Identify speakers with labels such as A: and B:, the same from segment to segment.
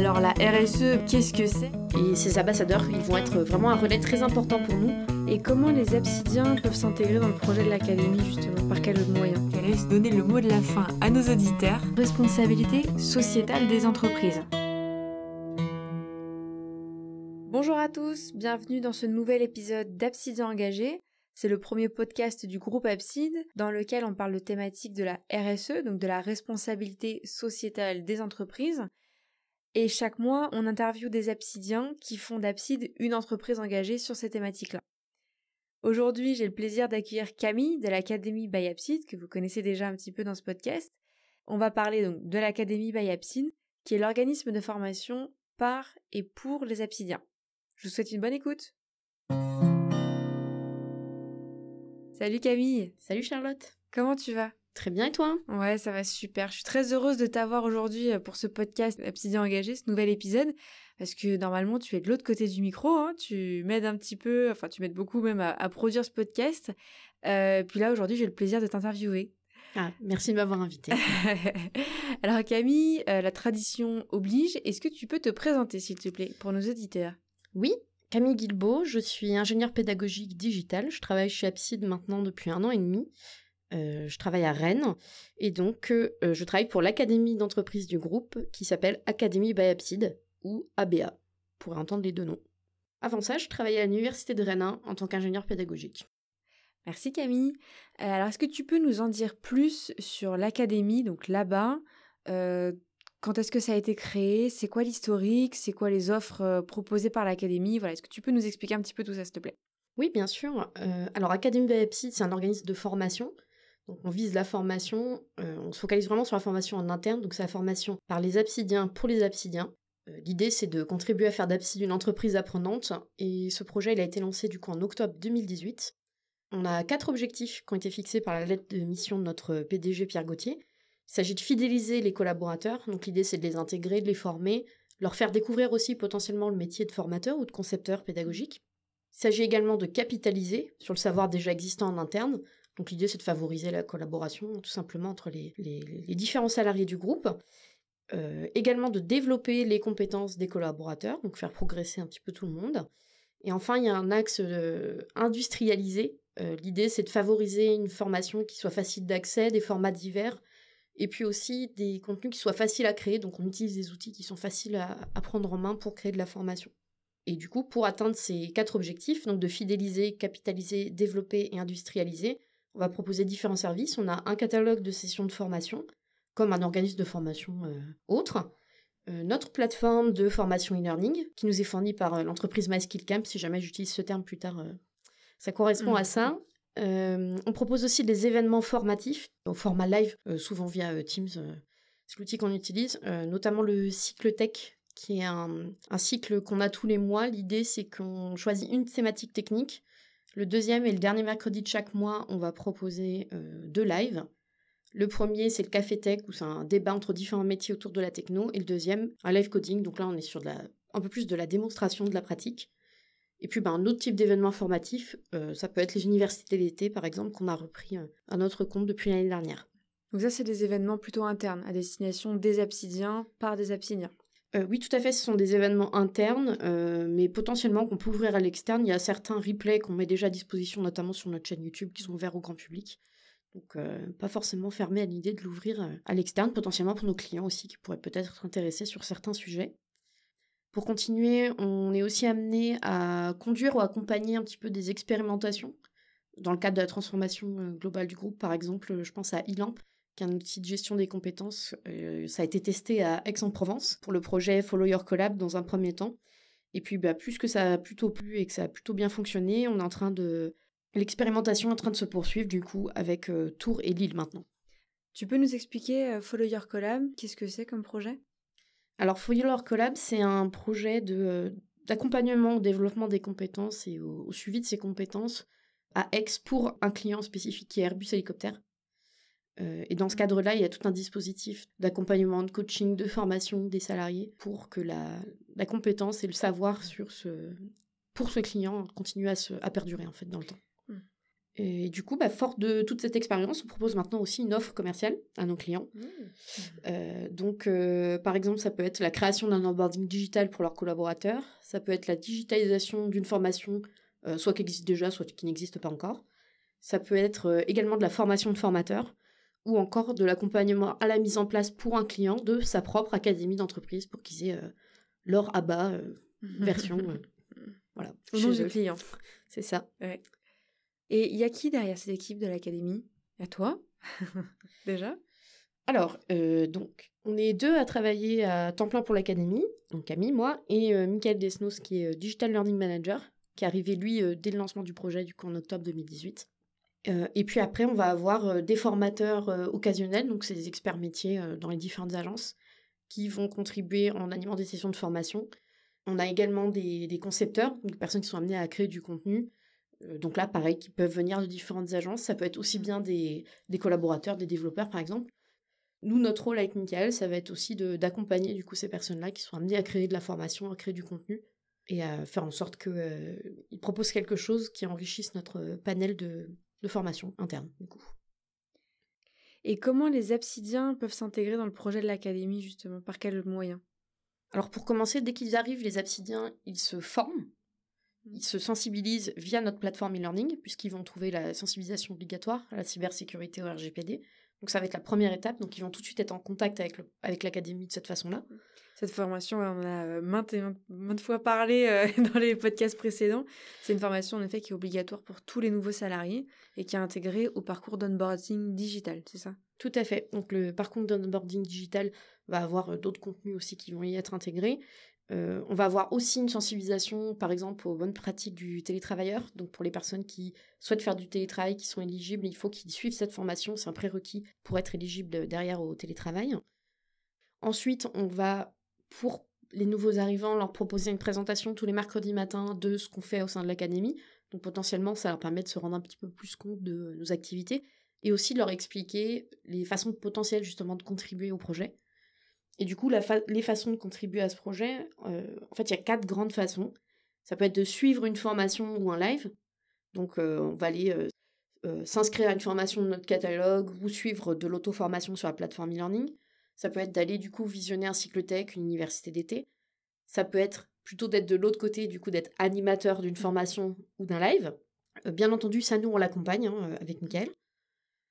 A: Alors la RSE, qu'est-ce que c'est?
B: Et ces ambassadeurs, ils vont être vraiment un relais très important pour nous.
A: Et comment les absidiens peuvent s'intégrer dans le projet de l'académie justement? Par quels moyens
C: Je laisse donner le mot de la fin à nos auditeurs.
A: Responsabilité sociétale des entreprises. Bonjour à tous, bienvenue dans ce nouvel épisode d'Absidiens engagés. C'est le premier podcast du groupe Abside dans lequel on parle de thématiques de la RSE, donc de la responsabilité sociétale des entreprises. Et chaque mois, on interviewe des absidiens qui font d'Abside une entreprise engagée sur ces thématiques-là. Aujourd'hui, j'ai le plaisir d'accueillir Camille de l'Académie by Abside, que vous connaissez déjà un petit peu dans ce podcast. On va parler donc de l'Académie by Abside, qui est l'organisme de formation par et pour les absidiens. Je vous souhaite une bonne écoute. Salut Camille.
B: Salut Charlotte.
A: Comment tu vas?
B: Très bien et toi?
A: Ouais, ça va super. Je suis très heureuse de t'avoir aujourd'hui euh, pour ce podcast Absidien engagé, ce nouvel épisode, parce que normalement tu es de l'autre côté du micro, hein. tu m'aides un petit peu, enfin tu m'aides beaucoup même à, produire ce podcast. Euh, puis là aujourd'hui j'ai le plaisir de t'interviewer.
B: Ah, merci de m'avoir invité.
A: Alors Camille, euh, la tradition oblige. Est-ce que tu peux te présenter s'il te plaît pour nos auditeurs?
B: Oui, Camille Guilbeault, je suis ingénieure pédagogique digitale. Je travaille chez Abside maintenant depuis un an et demi. Euh, je travaille à Rennes et donc euh, euh, je travaille pour l'académie d'entreprise du groupe qui s'appelle Académie by Abside ou ABA pour entendre les deux noms. Avant ça, je travaillais à l'université de Rennes en tant qu'ingénieur pédagogique.
A: Merci Camille. alors est-ce que tu peux nous en dire plus sur l'académie, donc là-bas? Quand est-ce que ça a été créé? C'est quoi l'historique? C'est quoi les offres proposées par l'académie? Voilà, est-ce que tu peux nous expliquer un petit peu tout ça, s'il te plaît?
B: Oui, bien sûr. alors Académie by Abside, c'est un organisme de formation on vise la formation, euh, on se focalise vraiment sur la formation en interne, donc c'est la formation par les absidiens pour les absidiens. Euh, l'idée c'est de contribuer à faire d'Abside une entreprise apprenante, et ce projet il a été lancé du en octobre 2018. On a quatre objectifs qui ont été fixés par la lettre de mission de notre PDG Pierre Gauthier. Il s'agit de fidéliser les collaborateurs, donc l'idée c'est de les intégrer, de les former, leur faire découvrir aussi potentiellement le métier de formateur ou de concepteur pédagogique. Il s'agit également de capitaliser sur le savoir déjà existant en interne, donc l'idée, c'est de favoriser la collaboration tout simplement entre les, différents salariés du groupe. Euh, également de développer les compétences des collaborateurs, donc faire progresser un petit peu tout le monde. Et enfin, il y a un axe euh, industrialisé. Euh, l'idée, c'est de favoriser une formation qui soit facile d'accès, des formats divers, et puis aussi des contenus qui soient faciles à créer. Donc on utilise des outils qui sont faciles à, à prendre en main pour créer de la formation. Et du coup, pour atteindre ces quatre objectifs, donc de fidéliser, capitaliser, développer et industrialiser, on va proposer différents services. On a un catalogue de sessions de formation, comme un organisme de formation euh, autre. Euh, notre plateforme de formation e-learning, qui nous est fournie par euh, l'entreprise MySkillCamp, si jamais j'utilise ce terme plus tard, ça correspond à ça. on propose aussi des événements formatifs, au format live, souvent via Teams, c'est l'outil qu'on utilise, notamment le cycle tech, qui est un cycle qu'on a tous les mois. L'idée, c'est qu'on choisit une thématique technique le deuxième et le dernier mercredi de chaque mois, on va proposer euh, deux lives. Le premier, c'est le Café Tech, où c'est un débat entre différents métiers autour de la techno. Et le deuxième, un live coding. Donc là, on est sur un peu plus de la démonstration de la pratique. Et puis, ben, un autre type d'événement formatif, euh, ça peut être les universités d'été, par exemple, qu'on a repris euh, à notre compte depuis l'année dernière.
A: Donc ça, c'est des événements plutôt internes, à destination des absidiens par des absidiens.
B: Euh, oui, tout à fait, ce sont des événements internes, euh, mais potentiellement qu'on peut ouvrir à l'externe. Il y a certains replays qu'on met déjà à disposition, notamment sur notre chaîne YouTube, qui sont ouverts au grand public. Donc, euh, pas forcément fermé à l'idée de l'ouvrir à l'externe, potentiellement pour nos clients aussi, qui pourraient peut-être être intéressés sur certains sujets. Pour continuer, on est aussi amené à conduire ou accompagner un petit peu des expérimentations. Dans le cadre de la transformation globale du groupe, par exemple, je pense à Ilamp, un outil de gestion des compétences. Euh, ça a été testé à Aix-en-Provence pour le projet Follow Your Collab dans un premier temps. Et puis, bah, plus que ça a plutôt plu et que ça a plutôt bien fonctionné, on est en train de. L'expérimentation est en train de se poursuivre, du coup, avec euh, Tours et Lille maintenant.
A: Tu peux nous expliquer euh, Follow Your Collab Qu'est-ce que c'est comme projet?
B: Alors, Follow Your Collab, c'est un projet de, d'accompagnement au développement des compétences et au, au, suivi de ces compétences à Aix pour un client spécifique qui est Airbus Hélicoptère. Euh, et dans ce cadre-là, il y a tout un dispositif d'accompagnement, de coaching, de formation des salariés pour que la, compétence et le savoir sur ce, pour ce client continue à, se, à perdurer en fait dans le temps. Hmm. Et du coup, bah, fort de toute cette expérience, on propose maintenant aussi une offre commerciale à nos clients.
A: Mmh.
B: Euh, donc, euh, par exemple, ça peut être la création d'un onboarding digital pour leurs collaborateurs. Ça peut être la digitalisation d'une formation, soit qui existe déjà, soit qui n'existe pas encore. Ça peut être également de la formation de formateurs ou encore de l'accompagnement à la mise en place pour un client de sa propre académie d'entreprise pour qu'ils aient leur ABA version. voilà.
A: Au nom du client.
B: C'est ça.
A: Ouais. Et il y a qui derrière cette équipe de l'académie? À toi Déjà?
B: Alors, euh, donc, on est deux à travailler à temps plein pour l'académie, donc Camille, moi, et euh, Michael Desnos, qui est euh, Digital Learning Manager, qui est arrivé, lui, dès le lancement du projet, du coup, en octobre 2018. Et puis après, on va avoir des formateurs occasionnels, donc c'est des experts métiers dans les différentes agences, qui vont contribuer en animant des sessions de formation. On a également des, des concepteurs, donc des personnes qui sont amenées à créer du contenu, euh, donc là, pareil, qui peuvent venir de différentes agences. Ça peut être aussi bien des, collaborateurs, des développeurs, par exemple. Nous, notre rôle avec Michael, ça va être aussi d'accompagner du coup ces personnes-là qui sont amenées à créer de la formation, à créer du contenu et à faire en sorte qu'ils euh, proposent quelque chose qui enrichisse notre panel de, de formation interne, du coup.
A: Et comment les absidiens peuvent s'intégrer dans le projet de l'académie, justement? Par quels moyens?
B: Alors, pour commencer, dès qu'ils arrivent, les absidiens, ils se forment ils se sensibilisent via notre plateforme e-learning, puisqu'ils vont trouver la sensibilisation obligatoire à la cybersécurité au RGPD. Donc ça va être la première étape. Donc ils vont tout de suite être en contact avec, avec l'académie de cette façon-là.
A: Cette formation, on a euh, maintes, et maintes fois parlé euh, dans les podcasts précédents. C'est une formation en effet qui est obligatoire pour tous les nouveaux salariés et qui est intégrée au parcours d'onboarding digital, c'est ça?
B: Tout à fait. Donc le parcours d'onboarding digital va avoir euh, d'autres contenus aussi qui vont y être intégrés. Euh, on va avoir aussi une sensibilisation, par exemple, aux bonnes pratiques du télétravailleur. Donc pour les personnes qui souhaitent faire du télétravail, qui sont éligibles, il faut qu'ils suivent cette formation. C'est un prérequis pour être éligible derrière au télétravail. Ensuite, on va, pour les nouveaux arrivants, leur proposer une présentation tous les mercredis matins de ce qu'on fait au sein de l'académie. Donc potentiellement, ça leur permet de se rendre un petit peu plus compte de nos activités et aussi de leur expliquer les façons potentielles justement de contribuer au projet. Et du coup, les façons de contribuer à ce projet, euh, en fait, il y a quatre grandes façons. Ça peut être de suivre une formation ou un live. Donc, euh, on va aller euh, s'inscrire à une formation de notre catalogue ou suivre de l'auto-formation sur la plateforme e-learning. Ça peut être d'aller, du coup, visionner un tech, une université d'été. Ça peut être plutôt d'être de l'autre côté, du coup, d'être animateur d'une formation ou d'un live. bien entendu, ça, nous, on l'accompagne hein, avec Mickaël.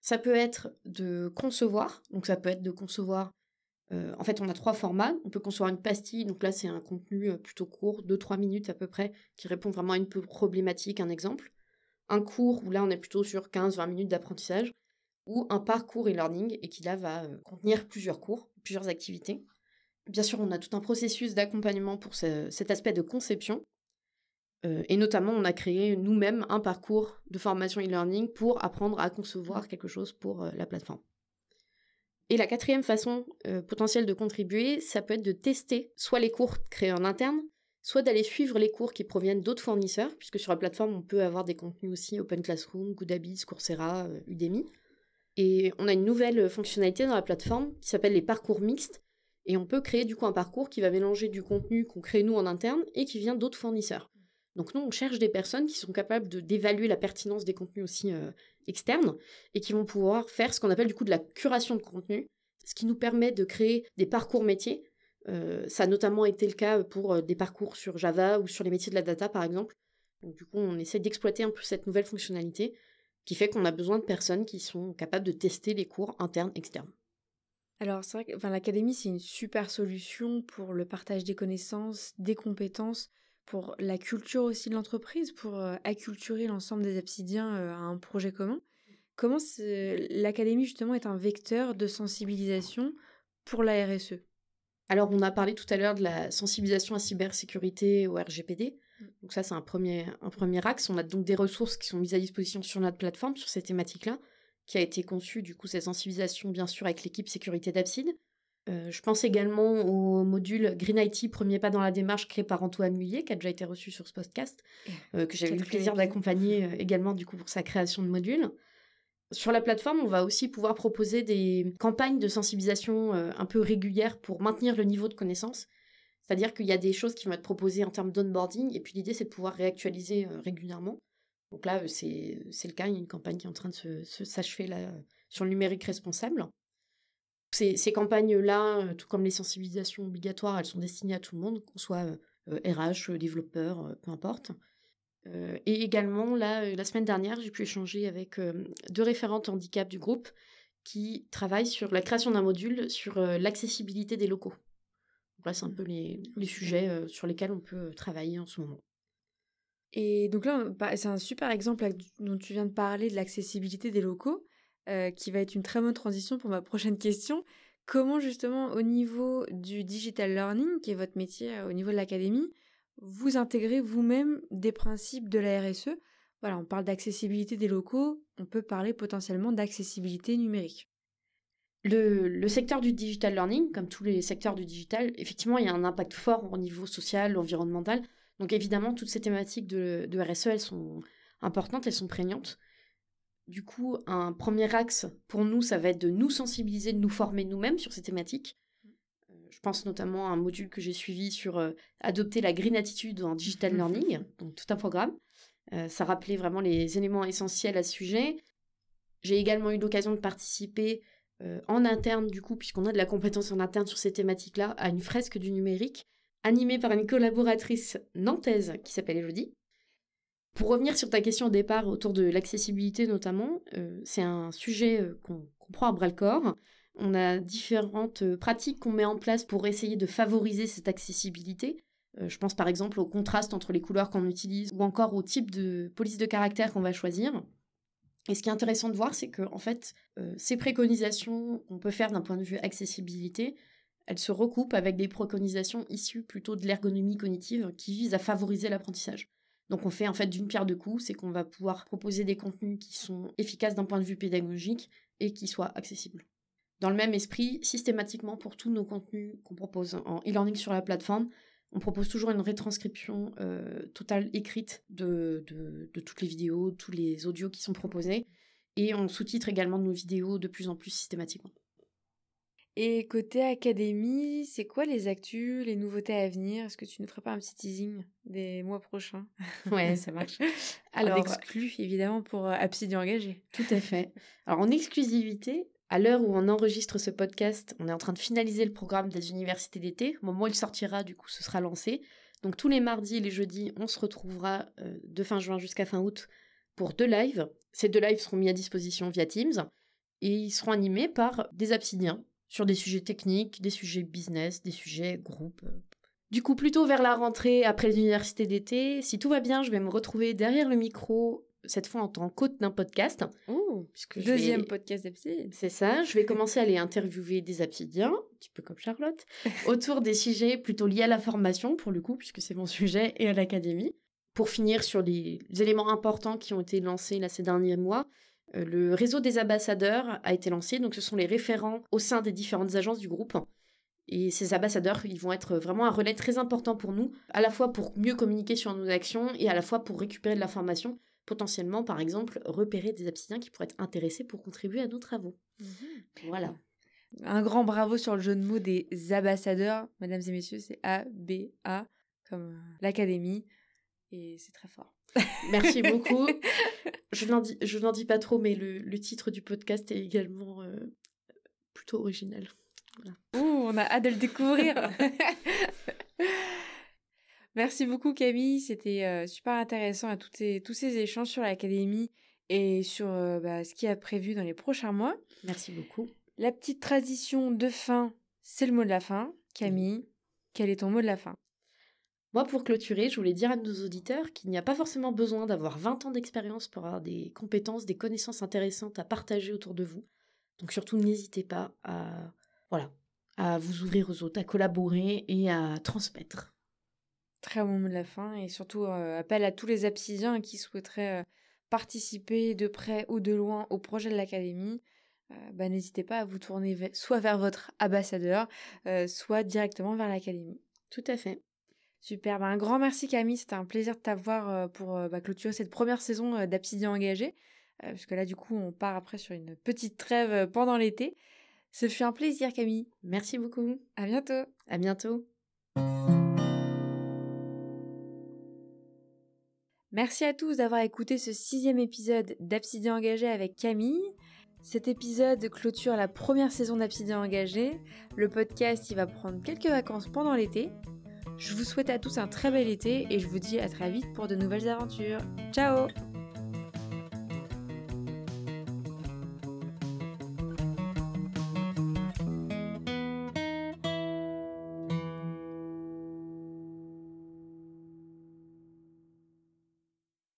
B: Ça peut être de concevoir. Donc, ça peut être de concevoir euh, en fait, on a trois formats. On peut concevoir une pastille, donc là, c'est un contenu euh, plutôt court, 2-3 minutes à peu près, qui répond vraiment à une problématique, un exemple. Un cours, où là, on est plutôt sur 15-20 minutes d'apprentissage. Ou un parcours e-learning, et qui là va euh, contenir plusieurs cours, plusieurs activités. Bien sûr, on a tout un processus d'accompagnement pour cet aspect de conception. et notamment, on a créé nous-mêmes un parcours de formation e-learning pour apprendre à concevoir quelque chose pour la plateforme. Et la quatrième façon euh, potentielle de contribuer, ça peut être de tester soit les cours créés en interne, soit d'aller suivre les cours qui proviennent d'autres fournisseurs, puisque sur la plateforme, on peut avoir des contenus aussi Open Classroom, Goodhabits, Coursera, euh, Udemy. Et on a une nouvelle fonctionnalité dans la plateforme qui s'appelle les parcours mixtes. Et on peut créer du coup un parcours qui va mélanger du contenu qu'on crée nous en interne et qui vient d'autres fournisseurs. Donc nous, on cherche des personnes qui sont capables d'évaluer la pertinence des contenus aussi euh, externes et qui vont pouvoir faire ce qu'on appelle du coup de la curation de contenu, ce qui nous permet de créer des parcours métiers. Euh, ça a notamment été le cas pour euh, des parcours sur Java ou sur les métiers de la data par exemple. Donc du coup, on essaie d'exploiter un peu cette nouvelle fonctionnalité qui fait qu'on a besoin de personnes qui sont capables de tester les cours internes, externes.
A: Alors c'est vrai que l'académie c'est une super solution pour le partage des connaissances, des compétences, pour la culture aussi de l'entreprise, pour euh, acculturer l'ensemble des absidiens euh, à un projet commun. Comment l'académie justement est un vecteur de sensibilisation pour la RSE
B: Alors on a parlé tout à l'heure de la sensibilisation à cybersécurité au RGPD. Mm. Donc ça c'est un premier, un premier axe. On a donc des ressources qui sont mises à disposition sur notre plateforme sur ces thématiques-là, qui a été conçue du coup cette sensibilisation bien sûr avec l'équipe sécurité d'Abside. Euh, je pense également au module Green IT, premier pas dans la démarche créé par Antoine Mullier, qui a déjà été reçu sur ce podcast, euh, que j'ai eu le plaisir d'accompagner euh, également du coup pour sa création de modules. Sur la plateforme, on va aussi pouvoir proposer des campagnes de sensibilisation un peu régulières pour maintenir le niveau de connaissance. C'est-à-dire qu'il y a des choses qui vont être proposées en termes d'onboarding, et puis l'idée c'est de pouvoir réactualiser régulièrement. Donc là, c'est le cas, il y a une campagne qui est en train de se, s'achever là sur le numérique responsable. Ces, ces campagnes-là, tout comme les sensibilisations obligatoires, elles sont destinées à tout le monde, qu'on soit RH, développeur, peu importe. et également, là, la semaine dernière, j'ai pu échanger avec deux référentes handicap du groupe qui travaillent sur la création d'un module sur l'accessibilité des locaux. Voilà, c'est un peu les, les sujets sur lesquels on peut travailler en ce moment.
A: Et donc là, bah, c'est un super exemple dont tu viens de parler de l'accessibilité des locaux, qui va être une très bonne transition pour ma prochaine question. Comment justement, au niveau du digital learning, qui est votre métier au niveau de l'académie, vous intégrez vous-même des principes de la RSE Voilà, on parle d'accessibilité des locaux, on peut parler potentiellement d'accessibilité numérique.
B: Le, secteur du digital learning, comme tous les secteurs du digital, effectivement, il y a un impact fort au niveau social, environnemental. Donc évidemment, toutes ces thématiques de, RSE, elles sont importantes, elles sont prégnantes. Du coup, un premier axe pour nous, ça va être de nous sensibiliser, de nous former nous-mêmes sur ces thématiques. Euh, je pense notamment à un module que j'ai suivi sur euh, adopter la green attitude en digital learning, donc tout un programme. Euh, ça rappelait vraiment les éléments essentiels à ce sujet. J'ai également eu l'occasion de participer euh, en interne, du coup, puisqu'on a de la compétence en interne sur ces thématiques-là, à une fresque du numérique, animée par une collaboratrice nantaise qui s'appelle Elodie. Pour revenir sur ta question au départ autour de l'accessibilité notamment, euh, c'est un sujet euh, qu'on prend à bras le corps. On a différentes pratiques qu'on met en place pour essayer de favoriser cette accessibilité. je pense par exemple au contraste entre les couleurs qu'on utilise ou encore au type de police de caractère qu'on va choisir. Et ce qui est intéressant de voir, c'est que en fait, euh, ces préconisations qu'on peut faire d'un point de vue accessibilité, elles se recoupent avec des préconisations issues plutôt de l'ergonomie cognitive qui visent à favoriser l'apprentissage. Donc on fait en fait d'une pierre deux coups, c'est qu'on va pouvoir proposer des contenus qui sont efficaces d'un point de vue pédagogique et qui soient accessibles. Dans le même esprit, systématiquement pour tous nos contenus qu'on propose en e-learning sur la plateforme, on propose toujours une rétranscription euh, totale écrite de, de, toutes les vidéos, tous les audios qui sont proposés. Et on sous-titre également nos vidéos de plus en plus systématiquement.
A: Et côté académie, c'est quoi les actus, les nouveautés à venir? Est-ce que tu ne ferais pas un petit teasing des mois prochains?
B: Ouais, ça marche.
A: Alors, exclu évidemment pour euh, Absidian engagé.
B: Tout à fait. Alors en exclusivité, à l'heure où on enregistre ce podcast, on est en train de finaliser le programme des universités d'été. Au moment où il sortira, du coup, ce sera lancé. Donc tous les mardis et les jeudis, on se retrouvera euh, de fin juin jusqu'à fin août pour deux lives. Ces deux lives seront mis à disposition via Teams et ils seront animés par des absidiens sur des sujets techniques, des sujets business, des sujets groupes. Du coup, plutôt vers la rentrée après les universités d'été, si tout va bien, je vais me retrouver derrière le micro cette fois en tant qu'hôte d'un podcast.
A: puisque Deuxième podcast d'Abside.
B: C'est ça, je vais commencer à aller interviewer des absidiens, un petit peu comme Charlotte, autour des sujets plutôt liés à la formation, pour le coup, puisque c'est mon sujet, et à l'académie. Pour finir sur les, éléments importants qui ont été lancés là, ces derniers mois, euh, le réseau des ambassadeurs a été lancé, donc ce sont les référents au sein des différentes agences du groupe. Et ces ambassadeurs, ils vont être vraiment un relais très important pour nous, à la fois pour mieux communiquer sur nos actions et à la fois pour récupérer de l'information potentiellement, par exemple, repérer des absidiens qui pourraient être intéressés pour contribuer à nos travaux. Mhm. Voilà.
A: Un grand bravo sur le jeu de mots des ambassadeurs. Mesdames et messieurs, c'est A-B-A, comme euh, l'académie. Et c'est très fort.
B: Merci beaucoup. je n'en dis, dis pas trop, mais le, titre du podcast est également euh, plutôt original.
A: Ouh, on a hâte de le découvrir. Merci beaucoup Camille, c'était euh, super intéressant à tous ces échanges sur l'académie et sur euh, bah, ce qui a prévu dans les prochains mois.
B: Merci beaucoup.
A: La petite tradition de fin, c'est le mot de la fin. Camille, quel est ton mot de la fin?
B: Moi, pour clôturer, je voulais dire à nos auditeurs qu'il n'y a pas forcément besoin d'avoir 20 ans d'expérience pour avoir des compétences, des connaissances intéressantes à partager autour de vous. Donc surtout, n'hésitez pas à, voilà, à vous ouvrir aux autres, à collaborer et à transmettre.
A: Très bon mot de la fin et surtout euh, appel à tous les absidiens qui souhaiteraient euh, participer de près ou de loin au projet de l'académie. Euh, bah, n'hésitez pas à vous tourner soit vers votre ambassadeur, soit directement vers l'académie.
B: Tout à fait.
A: Super, bah, un grand merci Camille, c'était un plaisir de t'avoir pour bah, clôturer cette première saison d'Absidian engagé, puisque là du coup on part après sur une petite trêve pendant l'été. Ce fut un plaisir Camille.
B: Merci beaucoup.
A: À bientôt.
B: À bientôt.
A: Merci à tous d'avoir écouté ce sixième épisode d'Absidien Engagé avec Camille. Cet épisode clôture la première saison d'Absidien Engagé. Le podcast il va prendre quelques vacances pendant l'été. Je vous souhaite à tous un très bel été et je vous dis à très vite pour de nouvelles aventures. Ciao